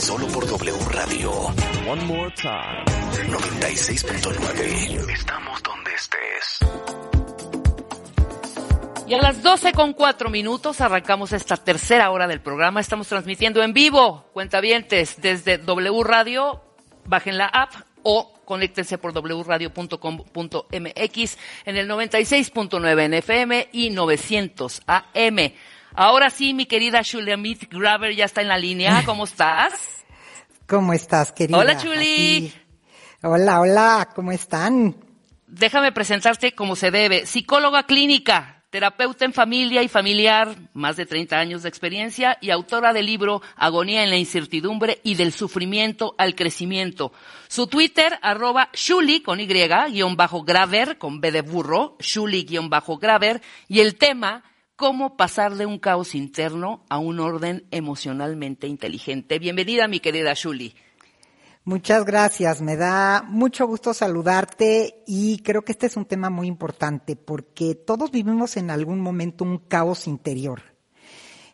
Solo por W Radio. One more time. 96.9. Estamos donde estés. Y a las 12 con 4 minutos arrancamos esta tercera hora del programa. Estamos transmitiendo en vivo, cuentavientes, desde W Radio. Bajen la app o conéctense por wradio.com.mx en el 96.9 en FM y 900 AM. Ahora sí, mi querida Shulamit Graver ya está en la línea. ¿Cómo estás? ¿Cómo estás, querida? Hola, Chuli. Hola, hola, ¿cómo están? Déjame presentarte como se debe. Psicóloga clínica, terapeuta en familia y familiar, más de 30 años de experiencia y autora del libro Agonía en la incertidumbre y del sufrimiento al crecimiento. Su Twitter, arroba Shuli con Y, guion bajo Graver, con B de burro, Shuli guion bajo Graver, y el tema, cómo pasar de un caos interno a un orden emocionalmente inteligente. Bienvenida, mi querida Shuli. Muchas gracias, me da mucho gusto saludarte y creo que este es un tema muy importante porque todos vivimos en algún momento un caos interior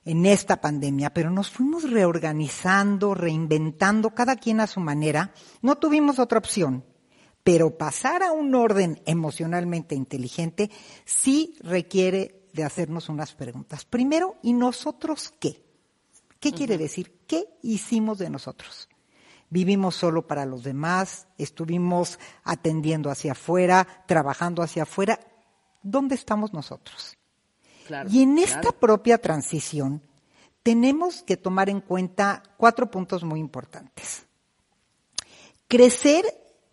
en esta pandemia, pero nos fuimos reorganizando, reinventando, cada quien a su manera. No tuvimos otra opción, pero pasar a un orden emocionalmente inteligente sí requiere de hacernos unas preguntas. Primero, ¿y nosotros qué? ¿Qué quiere decir? ¿Qué hicimos de nosotros? vivimos solo para los demás, estuvimos atendiendo hacia afuera, trabajando hacia afuera. ¿Dónde estamos nosotros? Claro, y en esta propia transición tenemos que tomar en cuenta cuatro puntos muy importantes. Crecer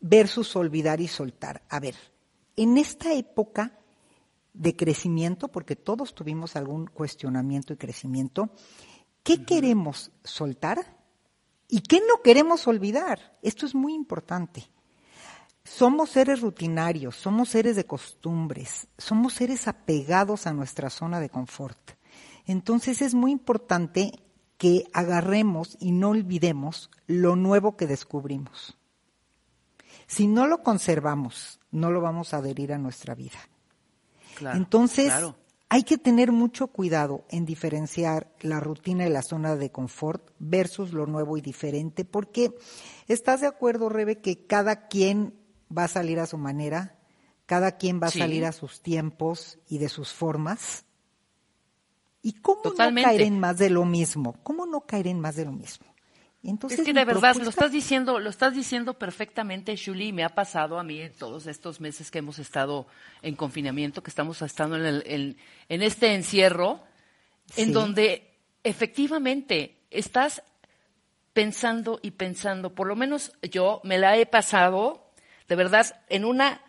versus olvidar y soltar. A ver, en esta época de crecimiento, porque todos tuvimos algún cuestionamiento y crecimiento, ¿qué queremos soltar? ¿Y qué no queremos olvidar? Esto es muy importante. Somos seres rutinarios, somos seres de costumbres, somos seres apegados a nuestra zona de confort. Entonces es muy importante que agarremos y no olvidemos lo nuevo que descubrimos. Si no lo conservamos, no lo vamos a adherir a nuestra vida. Claro, Entonces, claro. hay que tener mucho cuidado en diferenciar la rutina y la zona de confort versus lo nuevo y diferente, porque estás de acuerdo, Rebe, que cada quien va a salir a su manera, cada quien va a Sí. salir a sus tiempos y de sus formas. ¿Y cómo Totalmente. no caer en más de lo mismo? ¿Cómo no caer en más de lo mismo? Entonces, es que de verdad lo estás diciendo, lo estás diciendo perfectamente, Shuli, y me ha pasado a mí en todos estos meses que hemos estado en confinamiento, que estamos estando en, el- en- en este encierro, en donde efectivamente estás pensando y pensando, por lo menos yo me la he pasado, de verdad, en una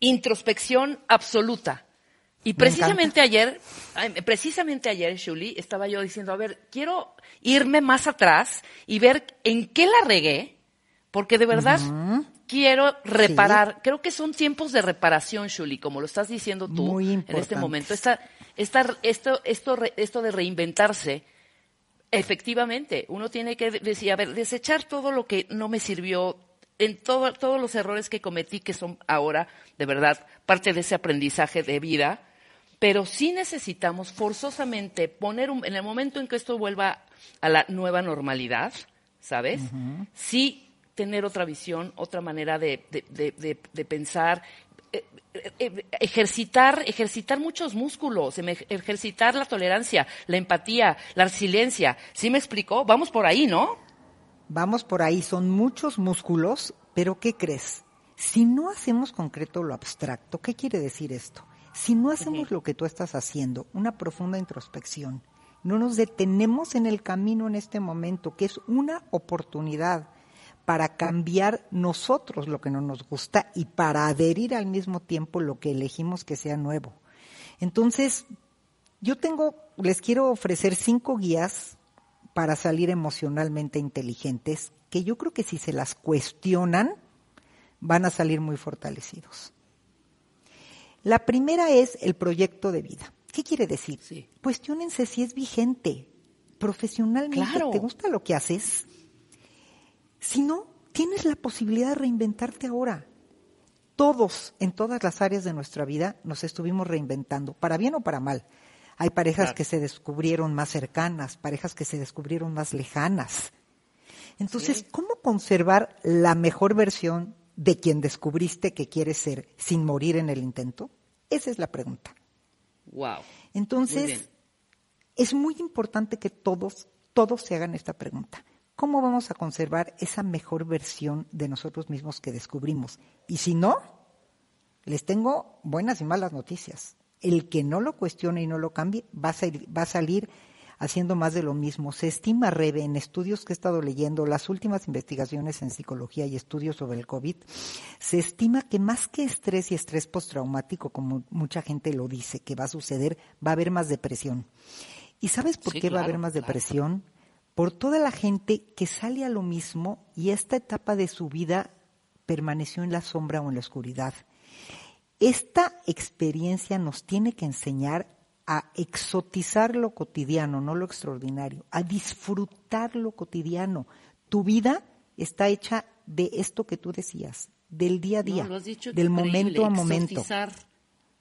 introspección absoluta. Y precisamente ayer, ay, precisamente ayer, Shuli, estaba yo diciendo, a ver, quiero irme más atrás y ver en qué la regué, porque de verdad quiero reparar. Creo que son tiempos de reparación, Shuli, como lo estás diciendo tú Muy en este momento. Esta, esta, esto, esto, esto de reinventarse, efectivamente, uno tiene que decir, a ver, desechar todo lo que no me sirvió, en todo, todos los errores que cometí, que son ahora, de verdad, parte de ese aprendizaje de vida, pero sí necesitamos forzosamente poner un, en el momento en que esto vuelva a la nueva normalidad, ¿sabes? Sí tener otra visión, otra manera de, de- de- de- de pensar, eh, eh, eh, ejercitar, ejercitar muchos músculos, em- ejercitar la tolerancia, la empatía, la resiliencia. ¿Sí me explicó? Vamos por ahí, ¿no? Vamos por ahí, son muchos músculos, pero ¿qué crees? Si no hacemos concreto lo abstracto, ¿qué quiere decir esto? Si no hacemos lo que tú estás haciendo, una profunda introspección, no nos detenemos en el camino en este momento, que es una oportunidad para cambiar nosotros lo que no nos gusta y para adherir al mismo tiempo lo que elegimos que sea nuevo. Entonces, yo tengo, les quiero ofrecer cinco guías para salir emocionalmente inteligentes que yo creo que si se las cuestionan van a salir muy fortalecidos. La primera es el proyecto de vida. ¿Qué quiere decir? Sí. Cuestiónense si es vigente. Profesionalmente, Claro. ¿te gusta lo que haces? Si no, tienes la posibilidad de reinventarte ahora. Todos, en todas las áreas de nuestra vida, nos estuvimos reinventando, para bien o para mal. Hay parejas Claro. que se descubrieron más cercanas, parejas que se descubrieron más lejanas. Entonces, Sí. ¿cómo conservar la mejor versión de quien descubriste que quieres ser sin morir en el intento? Esa es la pregunta. Wow. Entonces, es muy importante que todos, todos se hagan esta pregunta. ¿Cómo vamos a conservar esa mejor versión de nosotros mismos que descubrimos? Y si no, les tengo buenas y malas noticias. El que no lo cuestione y no lo cambie va a, salir, va a salir haciendo más de lo mismo. Se estima, Rebe, en estudios que he estado leyendo, las últimas investigaciones en psicología y estudios sobre el COVID, se estima que más que estrés y estrés postraumático, como mucha gente lo dice que va a suceder, va a haber más depresión. ¿Y sabes por Sí, qué va a haber más claro. depresión? Por toda la gente que sale a lo mismo y esta etapa de su vida permaneció en la sombra o en la oscuridad. Esta experiencia nos tiene que enseñar a exotizar lo cotidiano, no lo extraordinario, a disfrutar lo cotidiano. Tu vida está hecha de esto que tú decías, del día a día, No, lo has dicho del momento a momento. exotizar.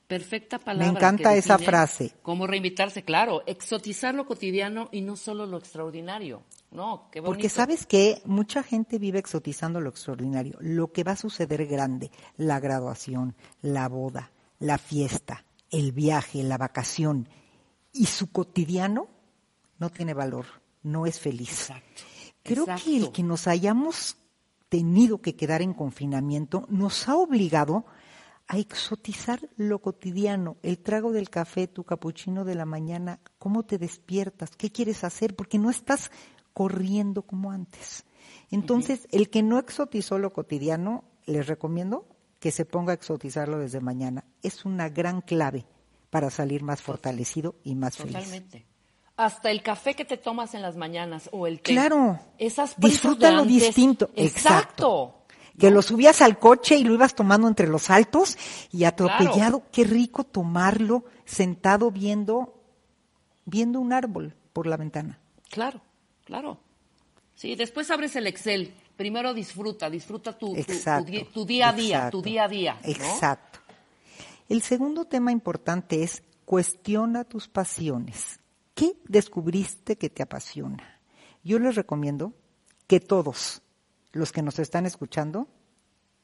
Perfecta palabra. encanta que esa frase. Cómo reinvitarse, claro. Exotizar lo cotidiano y no solo lo extraordinario. No, qué bonito. Porque sabes que mucha gente vive exotizando lo extraordinario, lo que va a suceder grande, la graduación, la boda, la fiesta, el viaje, la vacación, y su cotidiano no tiene valor, no es feliz. Exacto. Creo que el que nos hayamos tenido que quedar en confinamiento nos ha obligado a exotizar lo cotidiano, el trago del café, tu capuchino de la mañana, cómo te despiertas, qué quieres hacer, porque no estás corriendo como antes. Entonces, el que no exotizó lo cotidiano, les recomiendo que se ponga a exotizarlo desde mañana. Es una gran clave para salir más fortalecido y más feliz. Totalmente. Hasta el café que te tomas en las mañanas o el té. Claro. Esas distinto. Exacto. Que lo subías al coche y lo ibas tomando entre los altos y atropellado. Qué rico tomarlo sentado viendo, viendo un árbol por la ventana. Claro, claro. Sí, después abres el Excel. Primero disfruta, disfruta tu, tu- día a día, exacto, tu día a día. ¿no? Exacto. El segundo tema importante es cuestiona tus pasiones. ¿Qué descubriste que te apasiona? Yo les recomiendo que todos los que nos están escuchando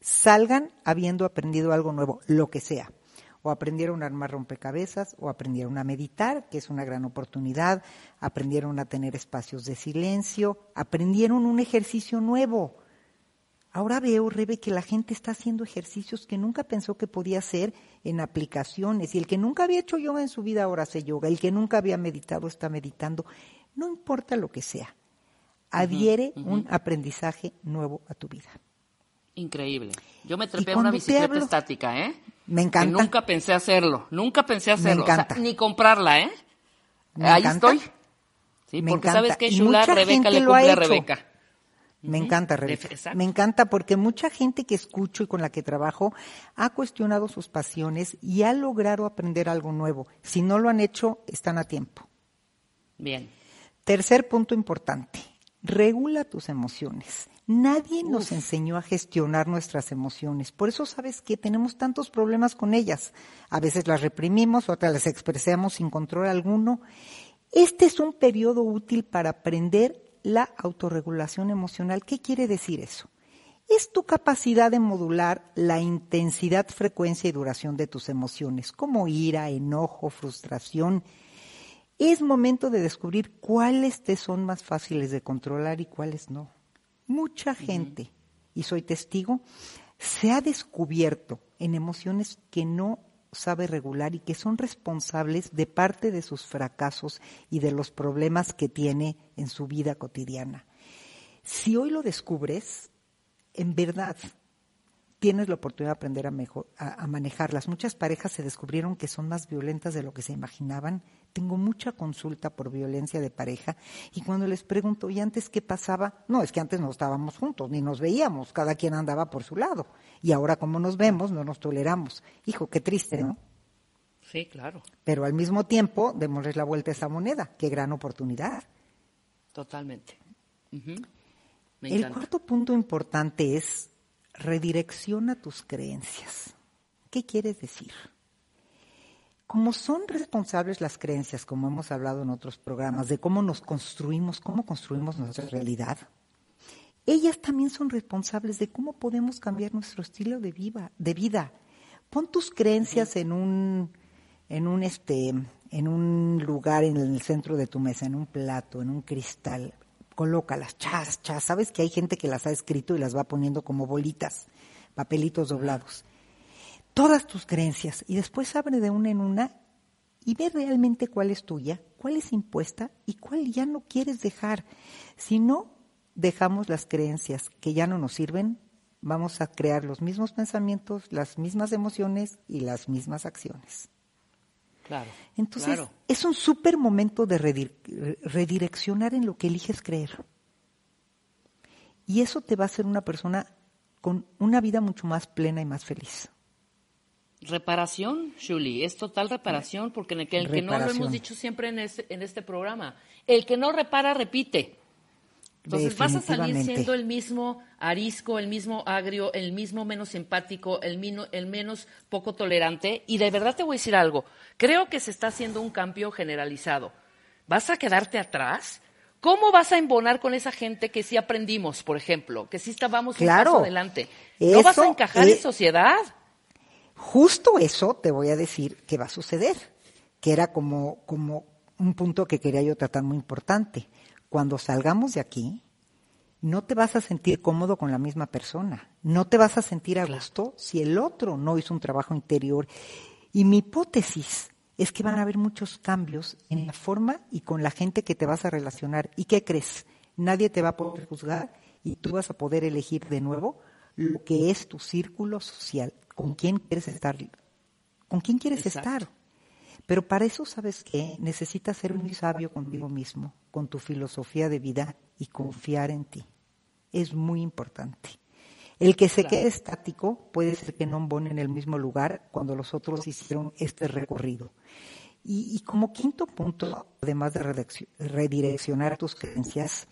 salgan habiendo aprendido algo nuevo, lo que sea. O aprendieron a armar rompecabezas, o aprendieron a meditar, que es una gran oportunidad, aprendieron a tener espacios de silencio, aprendieron un ejercicio nuevo. Ahora veo, Rebe, que la gente está haciendo ejercicios que nunca pensó que podía hacer en aplicaciones. Y el que nunca había hecho yoga en su vida ahora hace yoga. El que nunca había meditado está meditando. No importa lo que sea. Adhiere un aprendizaje nuevo a tu vida. Increíble. Yo me trepé a una bicicleta hablo- estática, ¿eh? Me Que encanta. nunca pensé hacerlo. Nunca pensé hacerlo. O sea, encanta. ni comprarla, ¿eh? Me Ahí encanta. estoy. Sí, Me porque encanta. sabes que Shula mucha Rebeca gente le lo ha cumple a. Rebeca. Me encanta, Rebeca. exacto. Me encanta porque mucha gente que escucho y con la que trabajo ha cuestionado sus pasiones y ha logrado aprender algo nuevo. Si no lo han hecho, están a tiempo. Bien. Tercer punto importante, regula tus emociones. Nadie nos enseñó a gestionar nuestras emociones. Por eso sabes que tenemos tantos problemas con ellas. A veces las reprimimos, otras las expresamos sin control alguno. Este es un periodo útil para aprender la autorregulación emocional. ¿Qué quiere decir eso? Es tu capacidad de modular la intensidad, frecuencia y duración de tus emociones, como ira, enojo, frustración, es momento de descubrir cuáles te son más fáciles de controlar y cuáles no. Mucha gente, y soy testigo, se ha descubierto en emociones que no sabe regular y que son responsables de parte de sus fracasos y de los problemas que tiene en su vida cotidiana. Si hoy lo descubres, en verdad tienes la oportunidad de aprender a, mejor, a, a, manejarlas. Muchas parejas se descubrieron que son más violentas de lo que se imaginaban, tengo mucha consulta por violencia de pareja y cuando les pregunto, ¿y antes qué pasaba? No, es que antes no estábamos juntos, ni nos veíamos, cada quien andaba por su lado. Y ahora como nos vemos, no nos toleramos. Hijo, qué triste, ¿no? Sí, claro. Pero al mismo tiempo, démosles la vuelta a esa moneda. Qué gran oportunidad. Totalmente. Me El cuarto punto importante es redirecciona tus creencias. ¿Qué quieres decir? Como son responsables las creencias, como hemos hablado en otros programas, de cómo nos construimos, cómo construimos nuestra realidad, ellas también son responsables de cómo podemos cambiar nuestro estilo de vida. De vida. Pon tus creencias en un, en un este, en un lugar en el centro de tu mesa, en un plato, en un cristal. Colócalas, chas, chas. Sabes que hay gente que las ha escrito y las va poniendo como bolitas, papelitos doblados. Todas tus creencias y después abre de una en una y ve realmente cuál es tuya, cuál es impuesta y cuál ya no quieres dejar. Si no dejamos las creencias que ya no nos sirven, vamos a crear los mismos pensamientos, las mismas emociones y las mismas acciones. Claro. Entonces, claro. es un súper momento de redir- redireccionar en lo que eliges creer. Y eso te va a hacer una persona con una vida mucho más plena y más feliz. Reparación, Julie, es total reparación, porque en el que, el que no lo hemos dicho siempre en este, en este programa, el que no repara, repite. Entonces vas a salir siendo el mismo arisco, el mismo agrio, el mismo menos empático, el, mino- el menos poco tolerante. Y de verdad te voy a decir algo, creo que se está haciendo un cambio generalizado. ¿Vas a quedarte atrás? ¿Cómo vas a embonar con esa gente que sí aprendimos, por ejemplo, que sí estábamos Claro. un paso adelante? ¿No vas a encajar es- en sociedad? Justo eso te voy a decir que va a suceder, que era como, como un punto que quería yo tratar muy importante. Cuando salgamos de aquí, no te vas a sentir cómodo con la misma persona, no te vas a sentir a gusto si el otro no hizo un trabajo interior. Y mi hipótesis es que van a haber muchos cambios en la forma y con la gente que te vas a relacionar. ¿Y qué crees? Nadie te va a poder juzgar y tú vas a poder elegir de nuevo lo que es tu círculo social, con quién quieres estar, con quién quieres Exacto. estar. Pero para eso, ¿sabes qué? Necesitas ser muy sabio contigo mismo, con tu filosofía de vida y confiar en ti. Es muy importante. El que se quede estático puede ser que no embone en el mismo lugar cuando los otros hicieron este recorrido. Y, y como quinto punto, además de redireccionar tus creencias,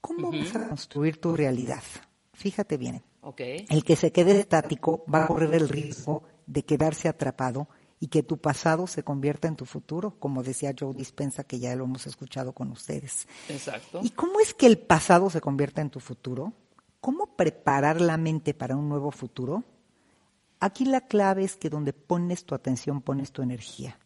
¿cómo vas a construir tu realidad? Fíjate bien. El que se quede estático va a correr el riesgo de quedarse atrapado y que tu pasado se convierta en tu futuro, como decía Joe Dispensa, que ya lo hemos escuchado con ustedes. Exacto. ¿Y cómo es que el pasado se convierta en tu futuro? ¿Cómo preparar la mente para un nuevo futuro? Aquí la clave es que donde pones tu atención, pones tu energía.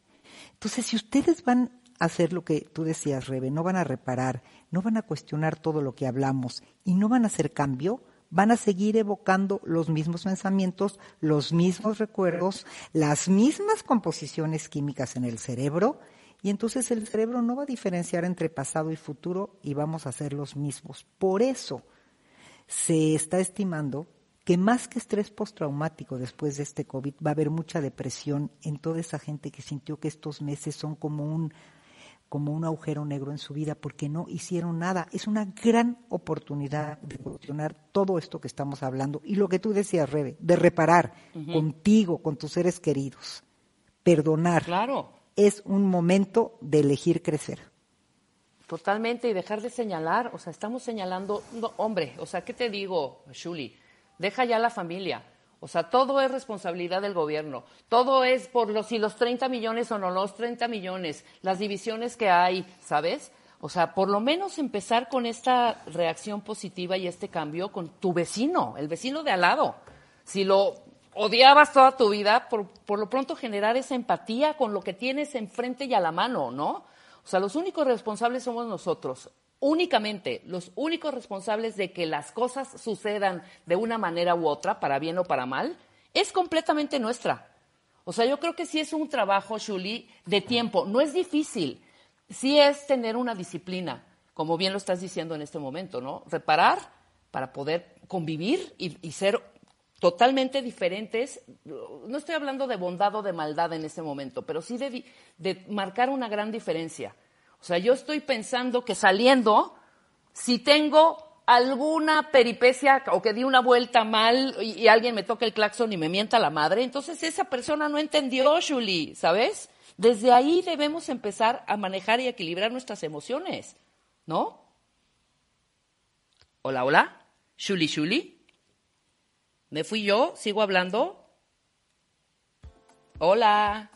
Entonces, si ustedes van a hacer lo que tú decías, Rebe, no van a reparar, no van a cuestionar todo lo que hablamos y no van a hacer cambio, van a seguir evocando los mismos pensamientos, los mismos recuerdos, las mismas composiciones químicas en el cerebro, y entonces el cerebro no va a diferenciar entre pasado y futuro y vamos a ser los mismos. Por eso se está estimando que más que estrés postraumático después de este COVID, va a haber mucha depresión en toda esa gente que sintió que estos meses son como un como un agujero negro en su vida porque no hicieron nada. Es una gran oportunidad de cuestionar todo esto que estamos hablando y lo que tú decías, Rebe, de reparar contigo, con tus seres queridos, perdonar. Claro. Es un momento de elegir crecer. Totalmente, y dejar de señalar, o sea, estamos señalando, no, hombre, o sea, ¿qué te digo, Shuli? Deja ya la familia. O sea, todo es responsabilidad del gobierno. Todo es por los, si los 30 millones o no los 30 millones, las divisiones que hay, ¿sabes? O sea, por lo menos empezar con esta reacción positiva y este cambio con tu vecino, el vecino de al lado. Si lo odiabas toda tu vida, por, por lo pronto generar esa empatía con lo que tienes enfrente y a la mano, ¿no? O sea, los únicos responsables somos nosotros. Únicamente los únicos responsables de que las cosas sucedan de una manera u otra, para bien o para mal, es completamente nuestra. O sea, yo creo que sí es un trabajo, Shuli, de tiempo. No es difícil. Sí es tener una disciplina, como bien lo estás diciendo en este momento, ¿no? Reparar para poder convivir y, ser totalmente diferentes. No estoy hablando de bondad o de maldad en este momento, pero sí de, de marcar una gran diferencia. O sea, yo estoy pensando que saliendo, si tengo alguna peripecia o que di una vuelta mal y, alguien me toca el claxon y me mienta la madre, entonces esa persona no entendió, Julie, ¿sabes? Desde ahí debemos empezar a manejar y equilibrar nuestras emociones, ¿no? Hola, hola. Shuli, Shuli. ¿Me fui yo? ¿Sigo hablando? Hola.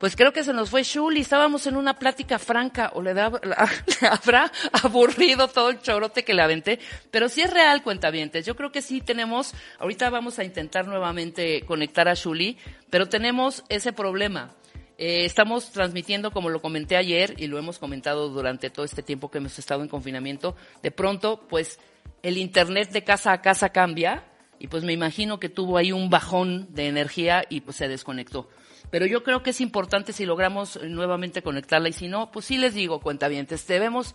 Pues creo que se nos fue Shuli, estábamos en una plática franca, o le, da, le habrá aburrido todo el chorote que le aventé, pero sí es real, cuentavientes. Yo creo que sí tenemos, ahorita vamos a intentar nuevamente conectar a Shuli, pero tenemos ese problema. Eh, estamos transmitiendo, como lo comenté ayer y lo hemos comentado durante todo este tiempo que hemos estado en confinamiento, de pronto, pues el Internet de casa a casa cambia y pues me imagino que tuvo ahí un bajón de energía y pues se desconectó. Pero yo creo que es importante si logramos nuevamente conectarla y si no, pues sí les digo, cuentavientes, debemos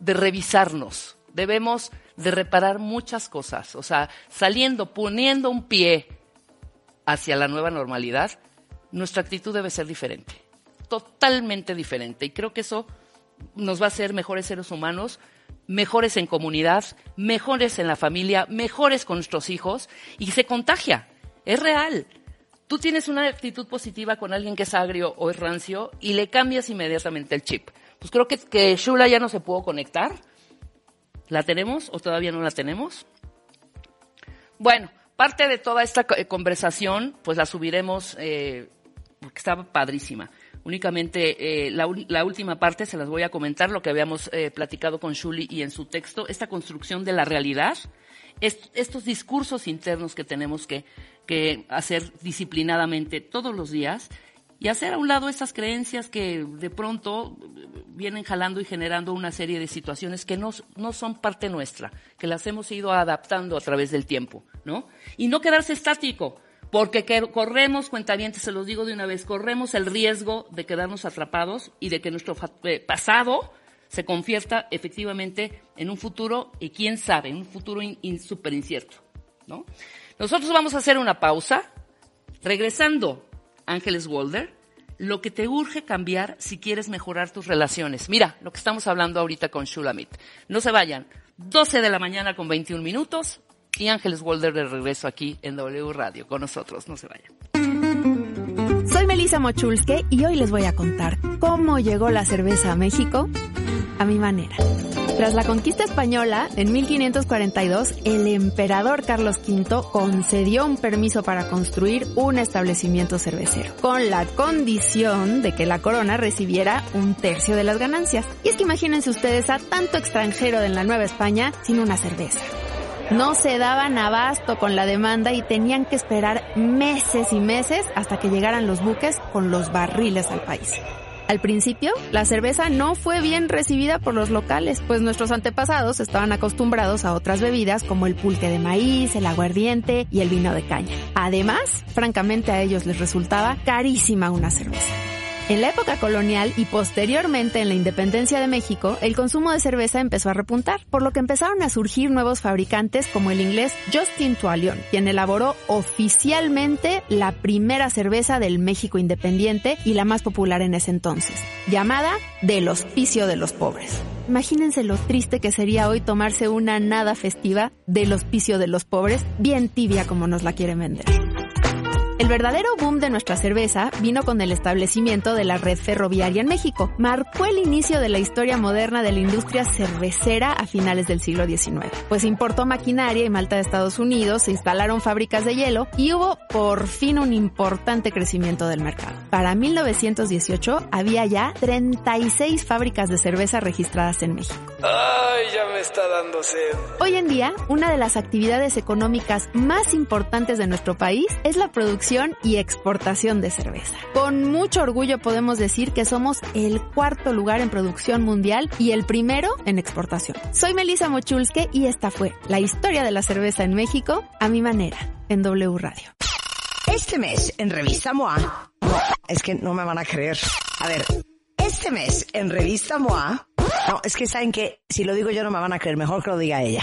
de revisarnos, debemos de reparar muchas cosas, o sea, saliendo, poniendo un pie hacia la nueva normalidad, nuestra actitud debe ser diferente, totalmente diferente. Y creo que eso nos va a hacer mejores seres humanos, mejores en comunidad, mejores en la familia, mejores con nuestros hijos y se contagia. Es real. Tú tienes una actitud positiva con alguien que es agrio o es rancio y le cambias inmediatamente el chip. Pues creo que, que Shula ya no se pudo conectar. ¿La tenemos o todavía no la tenemos? Bueno, parte de toda esta conversación, pues la subiremos, eh, porque estaba padrísima. Únicamente eh, la, la, última parte se las voy a comentar, lo que habíamos eh, platicado con Shuli y en su texto, esta construcción de la realidad, est estos discursos internos que tenemos que, que hacer disciplinadamente todos los días y hacer a un lado esas creencias que de pronto vienen jalando y generando una serie de situaciones que no, no, son parte nuestra, que las hemos ido adaptando a través del tiempo, ¿no? Y no quedarse estático, porque corremos, cuentavientes, se los digo de una vez, corremos el riesgo de quedarnos atrapados y de que nuestro pasado se convierta efectivamente en un futuro, y quién sabe, un futuro in, súper incierto, ¿no? Nosotros vamos a hacer una pausa, regresando Ángeles Walder, lo que te urge cambiar si quieres mejorar tus relaciones. Mira, lo que estamos hablando ahorita con Shulamit. No se vayan. 12 de la mañana con 21 minutos y Ángeles Walder de regreso aquí en W Radio con nosotros. No se vayan. Soy Melissa Mochulske y hoy les voy a contar cómo llegó la cerveza a México a mi manera. Tras la conquista española, en 1542, el emperador Carlos V concedió un permiso para construir un establecimiento cervecero, con la condición de que la corona recibiera un tercio de las ganancias. Y es que imagínense ustedes a tanto extranjero en la Nueva España sin una cerveza. No se daban abasto con la demanda y tenían que esperar meses y meses hasta que llegaran los buques con los barriles al país. Al principio, la cerveza no fue bien recibida por los locales, pues nuestros antepasados estaban acostumbrados a otras bebidas como el pulque de maíz, el aguardiente y el vino de caña. Además, francamente a ellos les resultaba carísima una cerveza. En la época colonial y posteriormente en la independencia de México, el consumo de cerveza empezó a repuntar, por lo que empezaron a surgir nuevos fabricantes como el inglés Justin Tualion, quien elaboró oficialmente la primera cerveza del México independiente y la más popular en ese entonces, llamada Del Hospicio de los Pobres. Imagínense lo triste que sería hoy tomarse una nada festiva del Hospicio de los Pobres, bien tibia como nos la quieren vender. El verdadero boom de nuestra cerveza vino con el establecimiento de la red ferroviaria en México. Marcó el inicio de la historia moderna de la industria cervecera a finales del siglo XIX. Pues importó maquinaria y malta de Estados Unidos, se instalaron fábricas de hielo y hubo por fin un importante crecimiento del mercado. Para 1918 había ya 36 fábricas de cerveza registradas en México. Ay, ya me está dando sed. Hoy en día, una de las actividades económicas más importantes de nuestro país es la producción y exportación de cerveza. Con mucho orgullo podemos decir que somos el cuarto lugar en producción mundial y el primero en exportación. Soy Melissa Mochulske y esta fue la historia de la cerveza en México a mi manera en W Radio. Este mes en Revista MOA, es que no me van a creer. A ver, este mes en Revista MOA, no, es que saben que si lo digo yo no me van a creer, mejor que lo diga ella.